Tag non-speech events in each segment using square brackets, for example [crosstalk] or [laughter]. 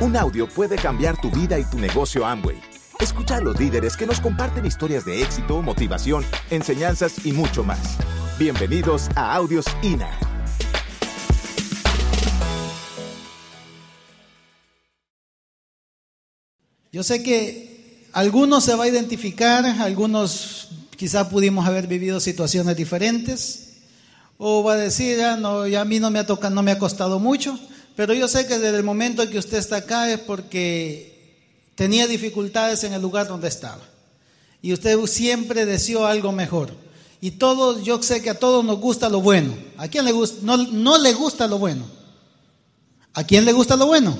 Un audio puede cambiar tu vida y tu negocio Amway. Escucha a los líderes que nos comparten historias de éxito, motivación, enseñanzas y mucho más. Bienvenidos a Audios INA. Yo sé que algunos se va a identificar, algunos quizás pudimos haber vivido situaciones diferentes, o va a decir, ya, no, ya a mí no me, ha tocado, no me ha costado mucho, pero yo sé que desde el momento en que usted está acá es porque tenía dificultades en el lugar donde estaba. Y usted siempre deseó algo mejor. Y todos, yo sé que a todos nos gusta lo bueno. ¿A quién le gusta? No, no le gusta lo bueno. ¿A quién le gusta lo bueno?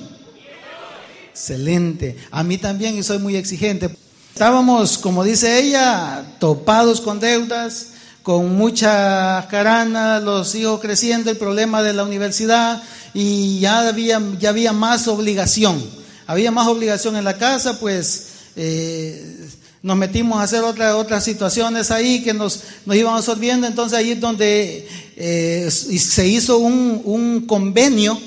Excelente. A mí también y soy muy exigente. Estábamos, como dice ella, topados con deudas, con mucha carana, los hijos creciendo, el problema de la universidad y ya había, ya había más obligación. Había más obligación en la casa, pues eh, nos metimos a hacer otra, otras situaciones ahí que nos, nos iban absorbiendo. Entonces ahí es donde eh, se hizo un, un convenio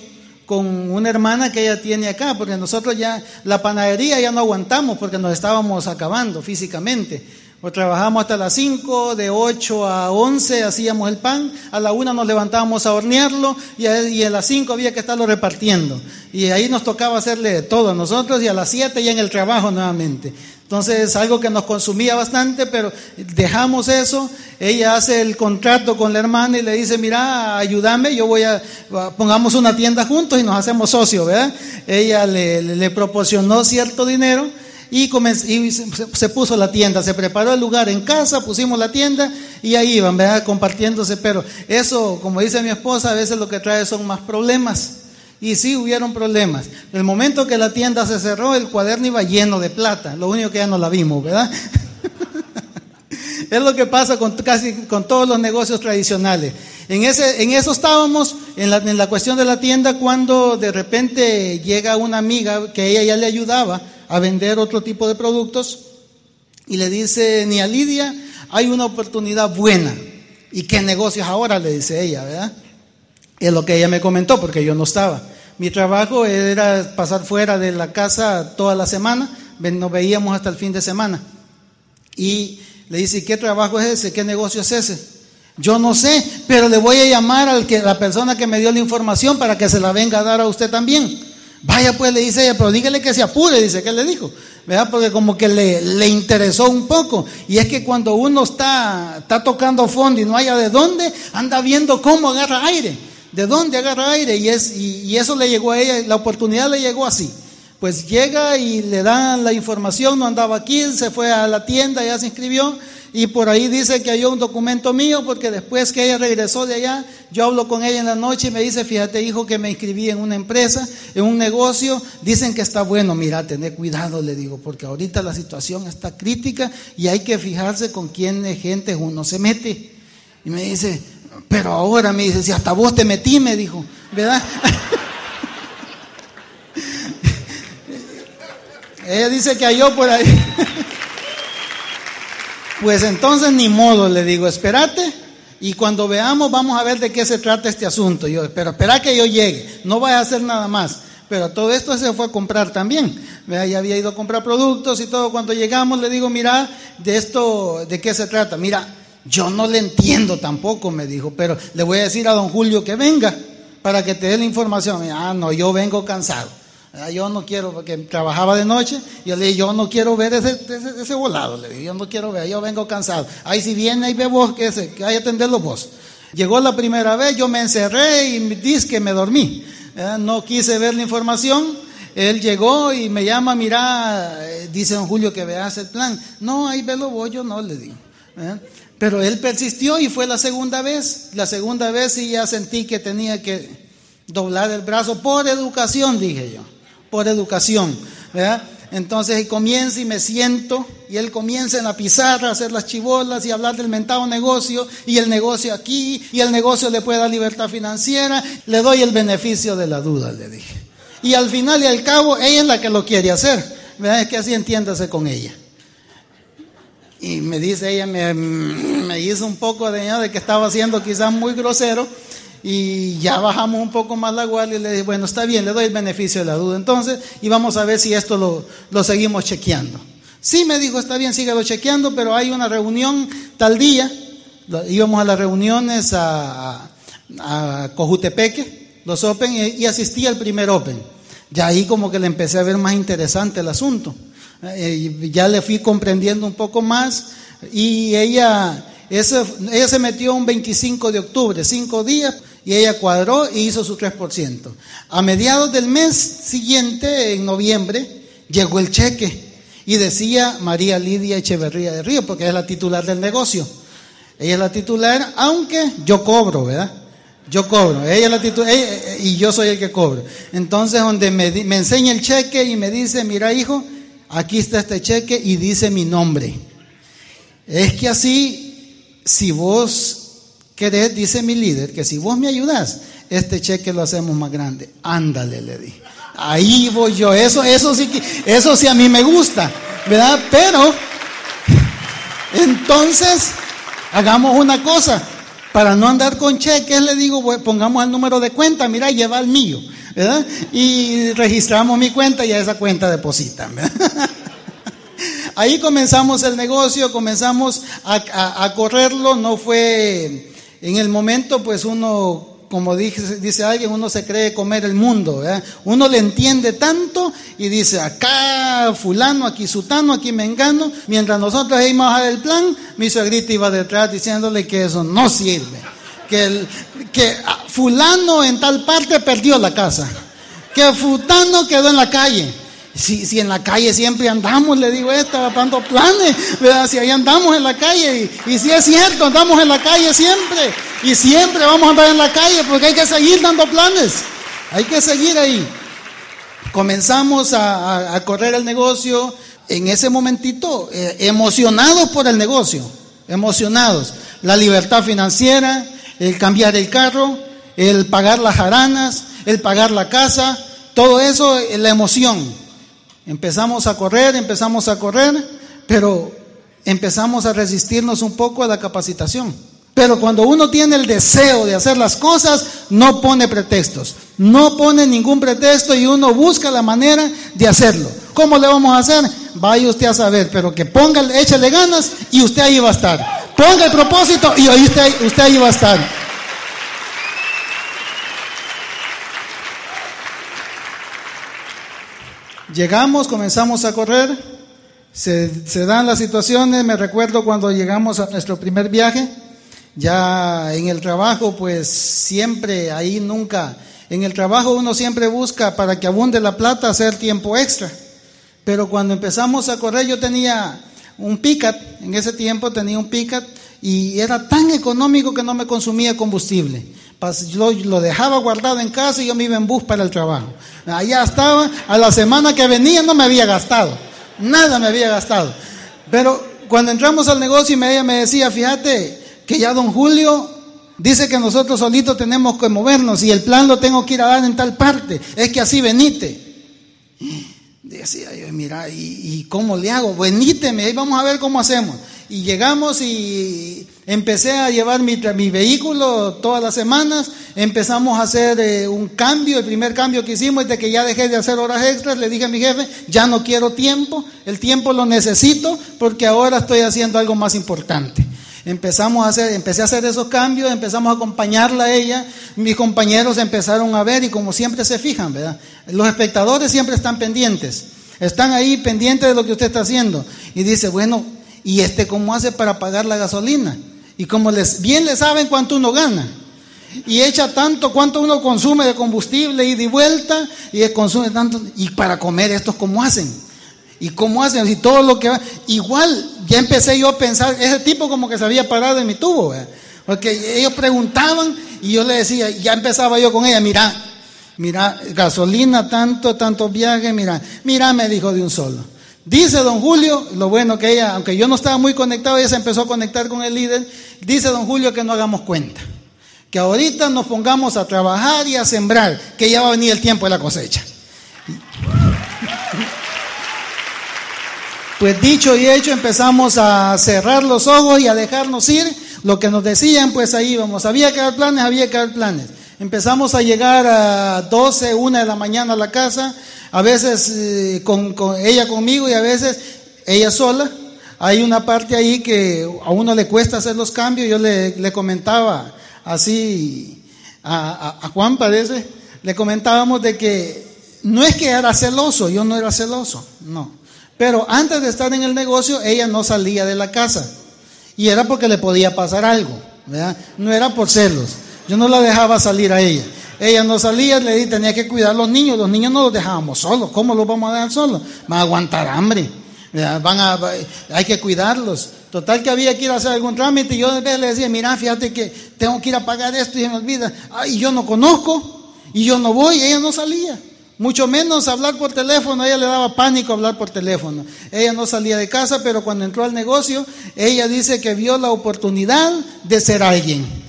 con una hermana que ella tiene acá, porque nosotros ya, la panadería ya no aguantamos porque nos estábamos acabando físicamente. Pues trabajamos hasta las 5, de 8 a 11 hacíamos el pan, a la 1 nos levantábamos a hornearlo y a, y a las 5 había que estarlo repartiendo. Y ahí nos tocaba hacerle todo a nosotros y a las 7 ya en el trabajo nuevamente. Entonces, algo que nos consumía bastante, pero dejamos eso. Ella hace el contrato con la hermana y le dice, mira, ayúdame, yo voy a, pongamos una tienda juntos y nos hacemos socios, ¿verdad? Ella le, le proporcionó cierto dinero y, y se, puso la tienda, se preparó el lugar en casa, pusimos la tienda y ahí iban, ¿verdad? Compartiéndose, pero eso, como dice mi esposa, a veces lo que trae son más problemas. Y sí hubieron problemas. El momento que la tienda se cerró, el cuaderno iba lleno de plata. Lo único que ya no la vimos, ¿verdad? [laughs] es lo que pasa con casi con todos los negocios tradicionales. En, ese, en eso estábamos, en la, en la cuestión de la tienda, cuando de repente llega una amiga que ella ya le ayudaba a vender otro tipo de productos y le dice, ni a Lidia, hay una oportunidad buena. ¿Y qué negocios ahora? Le dice ella, ¿verdad? Es lo que ella me comentó porque yo no estaba. Mi trabajo era pasar fuera de la casa toda la semana, nos veíamos hasta el fin de semana. Y le dice, ¿qué trabajo es ese? ¿Qué negocio es ese? Yo no sé, pero le voy a llamar a la persona que me dio la información para que se la venga a dar a usted también. Vaya pues, le dice ella, pero dígale que se apure, dice, ¿qué le dijo? ¿Verdad? Porque como que le, le, interesó un poco. Y es que cuando uno está, está tocando fondo y no haya de dónde, anda viendo cómo agarra aire. ¿De dónde agarra aire? Y, es, y, y eso le llegó a ella, la oportunidad le llegó así. Pues llega y le dan la información, no andaba aquí, se fue a la tienda, ya se inscribió y por ahí dice que hay un documento mío porque después que ella regresó de allá, yo hablo con ella en la noche y me dice, fíjate hijo que me inscribí en una empresa, en un negocio, dicen que está bueno, mira, tener cuidado, le digo, porque ahorita la situación está crítica y hay que fijarse con quién gente uno se mete. Y me dice, pero ahora me dice, si hasta vos te metí, me dijo, ¿verdad? Ella dice que halló por ahí. [laughs] Pues entonces ni modo, le digo, espérate y cuando veamos vamos a ver de qué se trata este asunto. Yo, pero espera que yo llegue, no vaya a hacer nada más. Pero todo esto se fue a comprar también. Ya había ido a comprar productos y todo. Cuando llegamos le digo, mira, de esto, ¿de qué se trata? Mira, yo no le entiendo tampoco, me dijo, pero le voy a decir a don Julio que venga para que te dé la información. Ah, no, yo vengo cansado. Ah, yo no quiero, porque trabajaba de noche, yo le dije, yo no quiero ver ese, ese, volado, le dije, yo no quiero ver, yo vengo cansado. Ahí si viene y ve vos, que, ese, que hay atenderlo vos. Llegó la primera vez, yo me encerré y dice que me dormí. Eh, no quise ver la información. Él llegó y me llama, mira, eh, dice don Julio que veas el plan. No, ahí velo vos, yo no le digo. Eh. Pero él persistió y fue la segunda vez. La segunda vez y ya sentí que tenía que doblar el brazo por educación, dije yo por educación. ¿verdad? Entonces y comienza y me siento y él comienza en la pizarra a hacer las chivolas y hablar del mentado negocio y el negocio aquí y el negocio le puede dar libertad financiera, le doy el beneficio de la duda, le dije. Y al final y al cabo ella es la que lo quiere hacer, ¿verdad? Es que así entiéndase con ella. Y me dice ella, me, hizo un poco de, de que estaba siendo quizás muy grosero y ya bajamos un poco más la guardia y le dije, bueno, está bien, le doy el beneficio de la duda entonces y vamos a ver si esto lo, lo seguimos chequeando. Sí, me dijo, está bien, síguelo chequeando, pero hay una reunión tal día, íbamos a las reuniones a, a, Cojutepeque, los Open, y, asistí al primer Open. Ya ahí como que le empecé a ver más interesante el asunto. Eh, ya le fui comprendiendo un poco más y ella, ella se metió un 25 de octubre, cinco días, y ella cuadró y hizo su 3%. A mediados del mes siguiente, en noviembre, llegó el cheque y decía María Lidia Echeverría de Río, porque es la titular del negocio. Ella es la titular, aunque yo cobro, ¿verdad? Yo cobro, ella es la titular y yo soy el que cobro. Entonces, donde me, me enseña el cheque y me dice, mira hijo, aquí está este cheque y dice mi nombre. Es que así, si vos querés, dice mi líder, que si vos me ayudás, este cheque lo hacemos más grande. Ándale, le dije. Ahí voy yo. Eso, eso sí eso sí a mí me gusta, ¿verdad? Pero, entonces, hagamos una cosa. Para no andar con cheques, le digo, pongamos el número de cuenta, mira, lleva el mío, ¿verdad? Y registramos mi cuenta y a esa cuenta depositan, [laughs] Ahí comenzamos el negocio, comenzamos a, a correrlo, no fue en el momento, pues uno como dice, dice alguien, uno se cree comer el mundo. Uno le entiende tanto y dice, acá fulano, aquí sutano, aquí mengano. Mientras nosotros íbamos a el plan, mi suegrita iba detrás diciéndole que eso no sirve. Que, que ah, fulano en tal parte perdió la casa. Que fulano quedó en la calle. Si, en la calle siempre andamos, le digo, estaba dando planes, ¿verdad? Si ahí andamos en la calle, y, y si es cierto, andamos en la calle siempre, y siempre vamos a andar en la calle, porque hay que seguir dando planes, hay que seguir ahí. Comenzamos a, correr el negocio en ese momentito, eh, emocionados por el negocio, emocionados. La libertad financiera, el cambiar el carro, el pagar las jaranas, el pagar la casa, todo eso, la emoción. Empezamos a correr, empezamos a correr, pero empezamos a resistirnos un poco a la capacitación. Pero cuando uno tiene el deseo de hacer las cosas, no pone pretextos. No pone ningún pretexto y uno busca la manera de hacerlo. ¿Cómo le vamos a hacer? Vaya usted a saber, pero que ponga, échale ganas y usted ahí va a estar. Ponga el propósito y usted, usted ahí va a estar. Llegamos, comenzamos a correr, se, dan las situaciones, me recuerdo cuando llegamos a nuestro primer viaje, ya en el trabajo, pues siempre, ahí nunca, en el trabajo uno siempre busca para que abunde la plata hacer tiempo extra. Pero cuando empezamos a correr yo tenía un picat, en ese tiempo tenía un picat y era tan económico que no me consumía combustible. Yo lo dejaba guardado en casa y yo me iba en bus para el trabajo. Allá estaba, a la semana que venía no me había gastado, nada me había gastado. Pero cuando entramos al negocio y ella me decía, fíjate que ya don Julio dice que nosotros solitos tenemos que movernos y el plan lo tengo que ir a dar en tal parte, es que así venite. Decía yo, mira, ¿y, cómo le hago? Veníteme, ahí vamos a ver cómo hacemos. Y llegamos y empecé a llevar mi, mi vehículo todas las semanas, empezamos a hacer eh, un cambio, el primer cambio que hicimos es de que ya dejé de hacer horas extras, le dije a mi jefe, ya no quiero tiempo, el tiempo lo necesito porque ahora estoy haciendo algo más importante. Empezamos a hacer, empecé a hacer esos cambios, empezamos a acompañarla a ella, mis compañeros empezaron a ver y como siempre se fijan, ¿verdad? Los espectadores siempre están pendientes, están ahí pendientes de lo que usted está haciendo. Y dice, bueno, ¿y este cómo hace para pagar la gasolina? Y como les, bien le saben cuánto uno gana. Y echa tanto cuánto uno consume de combustible y de vuelta y consume tanto. Y para comer estos cómo hacen. ¿Y cómo hacen? Y todo lo que va. Igual, ya empecé yo a pensar, ese tipo como que se había parado en mi tubo, porque ellos preguntaban y yo le decía, ya empezaba yo con ella, mira, mira, gasolina, tanto, tantos viajes, mira, mira, me dijo de un solo. Dice don Julio, lo bueno que ella, aunque yo no estaba muy conectado, ella se empezó a conectar con el líder, dice don Julio que no hagamos cuenta, que ahorita nos pongamos a trabajar y a sembrar, que ya va a venir el tiempo de la cosecha. Pues dicho y hecho, empezamos a cerrar los ojos y a dejarnos ir. Lo que nos decían, pues ahí íbamos. Había que dar planes, había que dar planes. Empezamos a llegar a 12, 1 de la mañana a la casa, a veces eh, con, ella conmigo y a veces ella sola. Hay una parte ahí que a uno le cuesta hacer los cambios. Yo le, comentaba así a, a Juan, parece, le comentábamos de que no es que era celoso, yo no era celoso, no. Pero antes de estar en el negocio, ella no salía de la casa. Y era porque le podía pasar algo, ¿verdad? No era por celos. Yo no la dejaba salir a ella. Ella no salía, le di, tenía que cuidar a los niños. Los niños no los dejábamos solos. ¿Cómo los vamos a dejar solos? Van a aguantar hambre. Van a, hay que cuidarlos. Total que había que ir a hacer algún trámite yo de vez le decía, mira, fíjate que tengo que ir a pagar esto y se me olvida. Ay, yo no conozco y yo no voy. Ella no salía. Mucho menos hablar por teléfono, ella le daba pánico hablar por teléfono. Ella no salía de casa, pero cuando entró al negocio, ella dice que vio la oportunidad de ser alguien.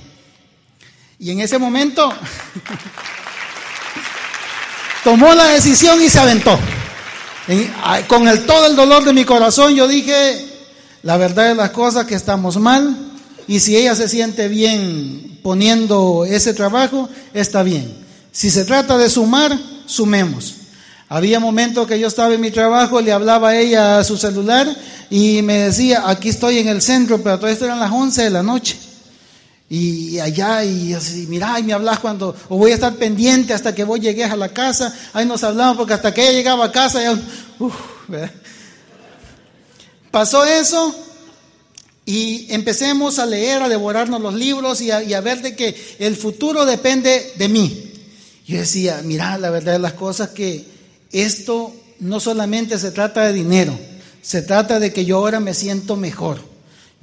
Y en ese momento tomó la decisión y se aventó. con el, todo el dolor de mi corazón yo dije, la verdad de las cosas que estamos mal y si ella se siente bien poniendo ese trabajo, está bien. Si se trata de sumar, sumemos. Había momentos que yo estaba en mi trabajo, le hablaba a ella a su celular y me decía, aquí estoy en el centro, pero todo esto eran las 11 de la noche. Y allá, y así, mira, y me hablas cuando, o voy a estar pendiente hasta que vos llegues a la casa. Ahí nos hablamos porque hasta que ella llegaba a casa, ya, pasó eso y empecemos a leer, a devorarnos los libros y a, y a ver de que el futuro depende de mí. Yo decía, mira, la verdad de las cosas que esto no solamente se trata de dinero, se trata de que yo ahora me siento mejor.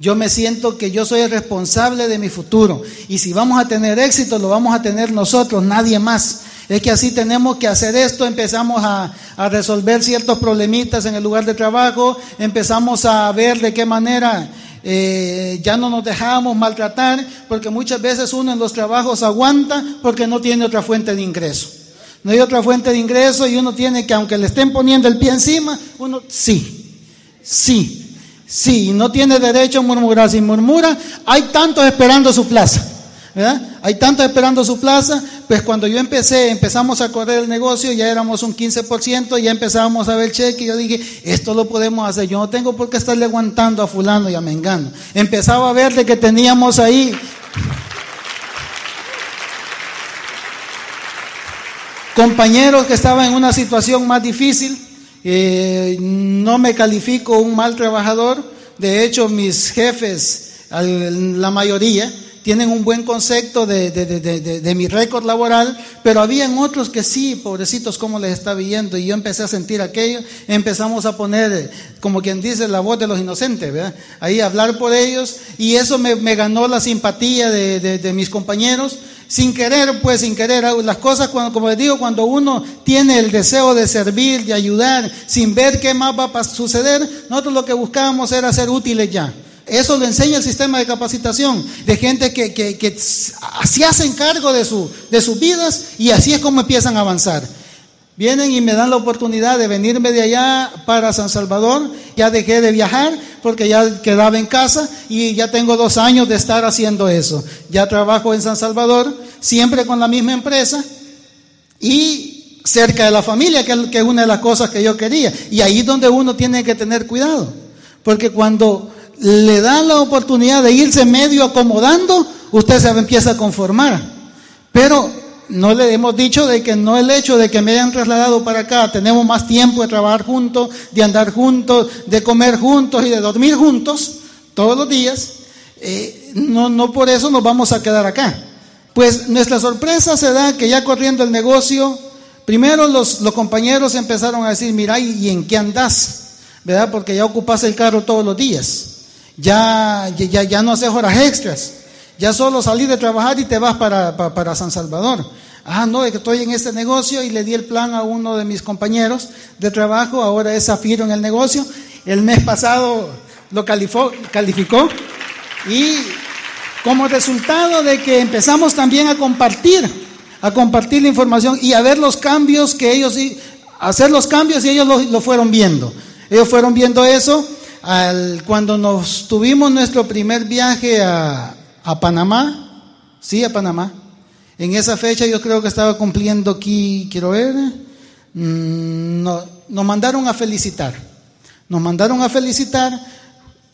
Yo me siento que yo soy el responsable de mi futuro. Y si vamos a tener éxito, lo vamos a tener nosotros, nadie más. Es que así tenemos que hacer esto, empezamos a, a, resolver ciertos problemitas en el lugar de trabajo, empezamos a ver de qué manera eh, ya no nos dejamos maltratar, porque muchas veces uno en los trabajos aguanta porque no tiene otra fuente de ingreso. No hay otra fuente de ingreso y uno tiene que, aunque le estén poniendo el pie encima, uno sí, sí, sí, no tiene derecho a murmurar. Si murmura, hay tantos esperando su plaza. Hay tantos esperando su plaza, pues cuando yo empecé, empezamos a correr el negocio, ya éramos un 15%, ya empezábamos a ver cheque, y yo dije, esto lo podemos hacer, yo no tengo por qué estarle aguantando a fulano y a mengano. Empezaba a ver de que teníamos ahí compañeros que estaban en una situación más difícil, eh, no me califico un mal trabajador, de hecho mis jefes, la mayoría, tienen un buen concepto de, mi récord laboral, pero habían otros que sí, pobrecitos, cómo les está viendo, y yo empecé a sentir aquello, empezamos a poner, como quien dice, la voz de los inocentes, ¿verdad? Ahí hablar por ellos, y eso me, ganó la simpatía de, mis compañeros, sin querer, pues sin querer, las cosas, cuando, como les digo, cuando uno tiene el deseo de servir, de ayudar, sin ver qué más va a suceder, nosotros lo que buscábamos era ser útiles ya. Eso lo enseña el sistema de capacitación, de gente que, que, se hacen cargo de, su, de sus vidas y así es como empiezan a avanzar. Vienen y me dan la oportunidad de venirme de allá para San Salvador. Ya dejé de viajar porque ya quedaba en casa y ya tengo dos años de estar haciendo eso. Ya trabajo en San Salvador, siempre con la misma empresa y cerca de la familia, que es una de las cosas que yo quería. Y ahí es donde uno tiene que tener cuidado. Porque cuando le dan la oportunidad de irse medio acomodando, usted se empieza a conformar. Pero no le hemos dicho de que no el hecho de que me hayan trasladado para acá, tenemos más tiempo de trabajar juntos, de andar juntos, de comer juntos y de dormir juntos todos los días, eh, no, no por eso nos vamos a quedar acá. Pues nuestra sorpresa se da que ya corriendo el negocio, primero los, los compañeros empezaron a decir, mira, ¿y en qué andás? ¿Verdad? Porque ya ocupas el carro todos los días. Ya, ya, ya no haces horas extras. Ya solo salí de trabajar y te vas para, para, San Salvador. Ah, no, estoy en este negocio y le di el plan a uno de mis compañeros de trabajo, ahora es Zafiro en el negocio. El mes pasado lo calificó, calificó y como resultado de que empezamos también a compartir, a compartir la información y a ver los cambios que ellos, hacer los cambios y ellos lo, lo fueron viendo. Ellos fueron viendo eso cuando nos tuvimos nuestro primer viaje a, a Panamá, sí, a Panamá. En esa fecha yo creo que estaba cumpliendo aquí, quiero ver, mm, no, nos mandaron a felicitar. Nos mandaron a felicitar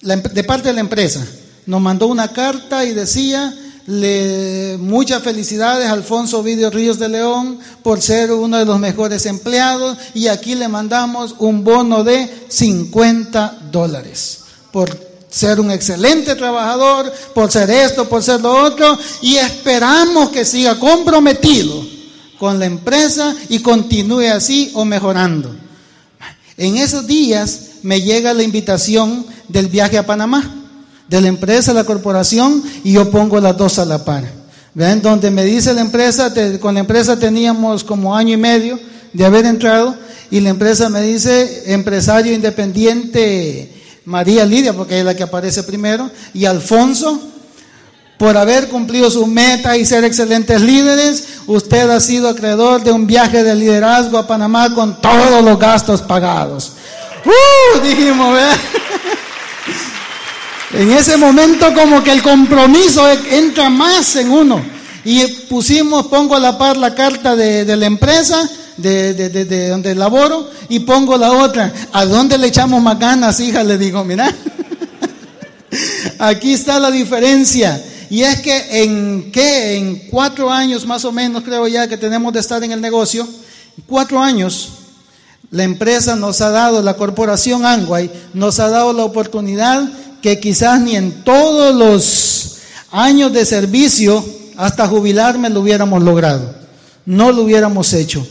de parte de la empresa. Nos mandó una carta y decía, le, muchas felicidades Alfonso Vidio Ríos de León por ser uno de los mejores empleados. Y aquí le mandamos un bono de 50 dólares por ser un excelente trabajador, por ser esto, por ser lo otro. Y esperamos que siga comprometido con la empresa y continúe así o mejorando. En esos días me llega la invitación del viaje a Panamá de la empresa la corporación y yo pongo las dos a la par. ¿Ven? Donde me dice la empresa, con la empresa teníamos como año y medio de haber entrado y la empresa me dice empresario independiente María Lidia, porque es la que aparece primero, y Alfonso, por haber cumplido su meta y ser excelentes líderes, usted ha sido acreedor de un viaje de liderazgo a Panamá con todos los gastos pagados. ¡Uh! Dijimos, ¿verdad? En ese momento como que el compromiso entra más en uno. Y pusimos, pongo a la par la carta de, la empresa, de, de, donde laboro, y pongo la otra. ¿A dónde le echamos más ganas, hija? Le digo, mira. [laughs] Aquí está la diferencia. Y es que en qué, en cuatro años más o menos creo ya que tenemos de estar en el negocio, cuatro años, la empresa nos ha dado, la corporación Angway nos ha dado la oportunidad que quizás ni en todos los años de servicio, hasta jubilarme, lo hubiéramos logrado. No lo hubiéramos hecho.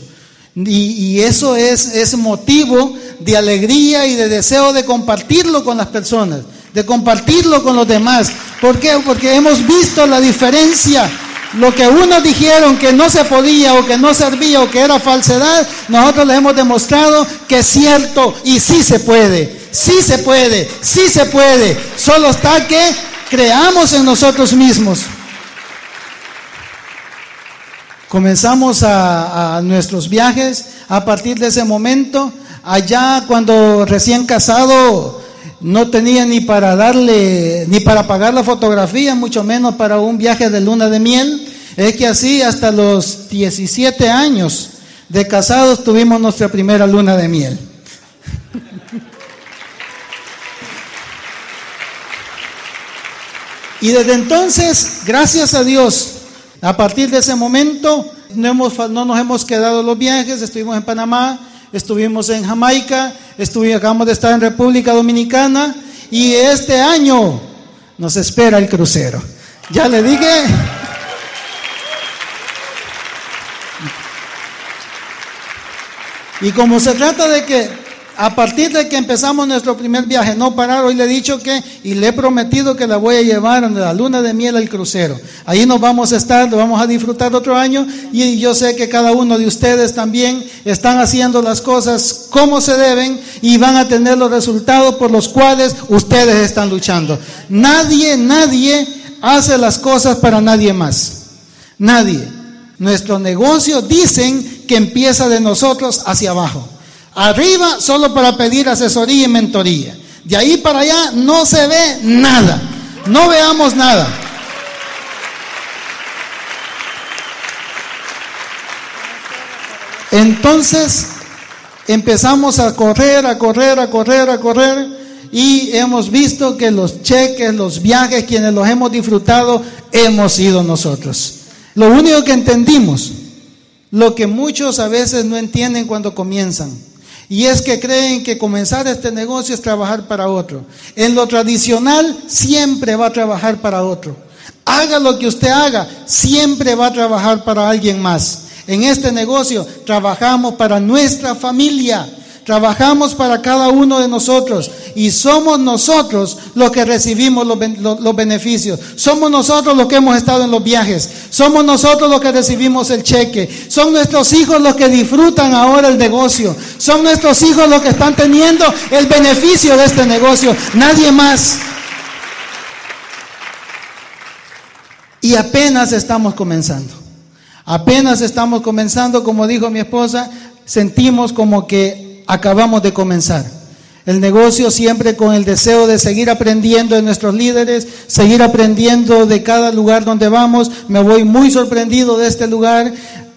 Y, eso es, es motivo de alegría y de deseo de compartirlo con las personas, de compartirlo con los demás. ¿Por qué? Porque hemos visto la diferencia. Lo que unos dijeron que no se podía o que no servía o que era falsedad, nosotros les hemos demostrado que es cierto y sí se puede. Sí se puede, sí se puede. Solo está que creamos en nosotros mismos. Comenzamos a, nuestros viajes a partir de ese momento. Allá cuando recién casado no tenía ni para darle, ni para pagar la fotografía, mucho menos para un viaje de luna de miel. Es que así hasta los 17 años de casados tuvimos nuestra primera luna de miel. Y desde entonces, gracias a Dios, a partir de ese momento, no, nos hemos quedado los viajes, estuvimos en Panamá, estuvimos en Jamaica, acabamos de estar en República Dominicana y este año nos espera el crucero. Ya le dije. Y como se trata de que a partir de que empezamos nuestro primer viaje, no parar, hoy le he dicho que, y le he prometido que la voy a llevar a la luna de miel al crucero. Ahí nos vamos a estar, lo vamos a disfrutar otro año, y yo sé que cada uno de ustedes también están haciendo las cosas como se deben y van a tener los resultados por los cuales ustedes están luchando. Nadie, nadie hace las cosas para nadie más. Nadie. Nuestro negocio dicen que empieza de nosotros hacia abajo. Arriba solo para pedir asesoría y mentoría. De ahí para allá no se ve nada. No veamos nada. Entonces empezamos a correr, a correr, a correr, a correr y hemos visto que los cheques, los viajes, quienes los hemos disfrutado, hemos sido nosotros. Lo único que entendimos, lo que muchos a veces no entienden cuando comienzan, y es que creen que comenzar este negocio es trabajar para otro. En lo tradicional siempre va a trabajar para otro. Haga lo que usted haga, siempre va a trabajar para alguien más. En este negocio trabajamos para nuestra familia. Trabajamos para cada uno de nosotros y somos nosotros los que recibimos los, beneficios. Somos nosotros los que hemos estado en los viajes. Somos nosotros los que recibimos el cheque. Son nuestros hijos los que disfrutan ahora el negocio. Son nuestros hijos los que están teniendo el beneficio de este negocio. Nadie más. Y apenas estamos comenzando. Apenas estamos comenzando, como dijo mi esposa, sentimos como que acabamos de comenzar. el negocio siempre con el deseo de seguir aprendiendo de nuestros líderes, seguir aprendiendo de cada lugar donde vamos. Me voy muy sorprendido de este lugar.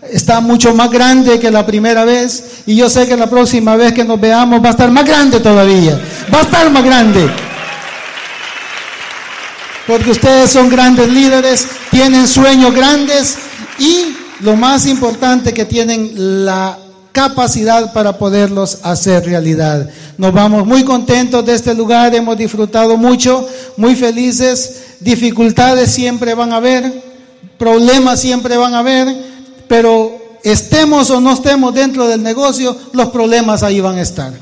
Está mucho más grande que la primera vez y yo sé que la próxima vez que nos veamos va a estar más grande todavía. Va a estar más grande. Porque ustedes son grandes líderes, tienen sueños grandes y lo más importante que tienen la capacidad para poderlos hacer realidad. Nos vamos muy contentos de este lugar, hemos disfrutado mucho, muy felices. Dificultades siempre van a haber, problemas siempre van a haber, pero estemos o no estemos dentro del negocio, los problemas ahí van a estar.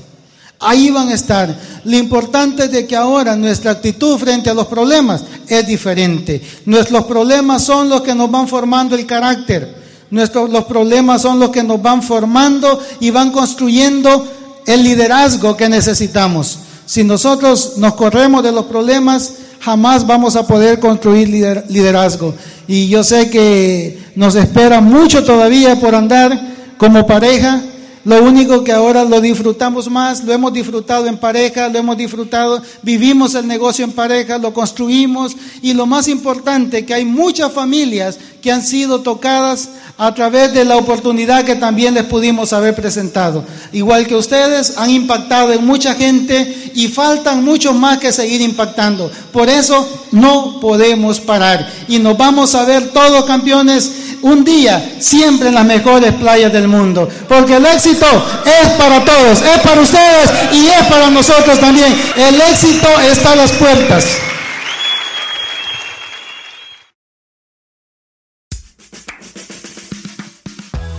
Ahí van a estar. Lo importante es de que ahora nuestra actitud frente a los problemas es diferente. Nuestros problemas son los que nos van formando el carácter. Nuestros, los problemas son los que nos van formando y van construyendo el liderazgo que necesitamos. Si nosotros nos corremos de los problemas, jamás vamos a poder construir liderazgo. Y yo sé que nos espera mucho todavía por andar como pareja, lo único que ahora lo disfrutamos más, lo hemos disfrutado en pareja, lo hemos disfrutado, vivimos el negocio en pareja, lo construimos y lo más importante, que hay muchas familias que han sido tocadas a través de la oportunidad que también les pudimos haber presentado. Igual que ustedes, han impactado en mucha gente y faltan muchos más que seguir impactando. Por eso no podemos parar y nos vamos a ver todos campeones un día, siempre en las mejores playas del mundo. Porque el éxito es para todos, es para ustedes y es para nosotros también. El éxito está a las puertas.